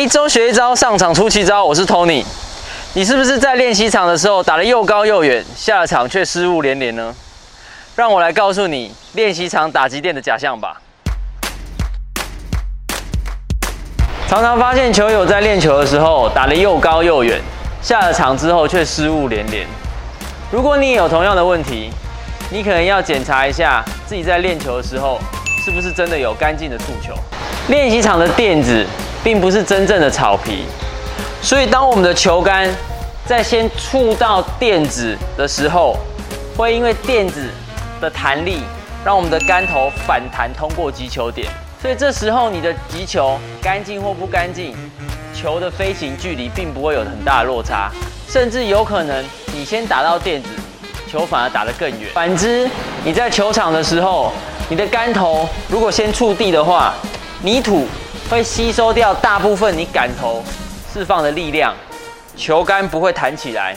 一周学一招，上场出奇招。我是 Tony。你是不是在练习场的时候打得又高又远，下了场却失误连连呢？让我来告诉你练习场打击垫的假象吧。常常发现球友在练球的时候打得又高又远，下了场之后却失误连连。如果你也有同样的问题，你可能要检查一下自己在练球的时候是不是真的有干净的触球。练习场的垫子并不是真正的草皮，所以当我们的球杆在先触到垫子的时候，会因为垫子的弹力，让我们的杆头反弹通过击球点。所以这时候你的击球干净或不干净，球的飞行距离并不会有很大的落差，甚至有可能你先打到垫子，球反而打得更远。反之，你在球场的时候，你的杆头如果先触地的话，泥土会吸收掉大部分你杆头释放的力量，球杆不会弹起来，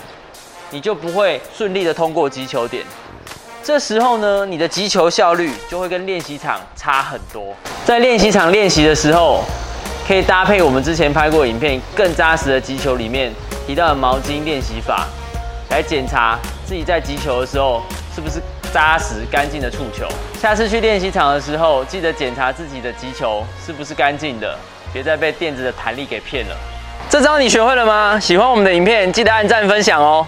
你就不会顺利的通过击球点。这时候呢，你的击球效率就会跟练习场差很多。在练习场练习的时候，可以搭配我们之前拍过影片更扎实的击球里面提到的毛巾练习法，来检查自己在击球的时候是不是扎实干净的触球。下次去练习场的时候，记得检查自己的击球是不是干净的，别再被垫子的弹力给骗了。这招你学会了吗？喜欢我们的影片，记得按赞分享哦。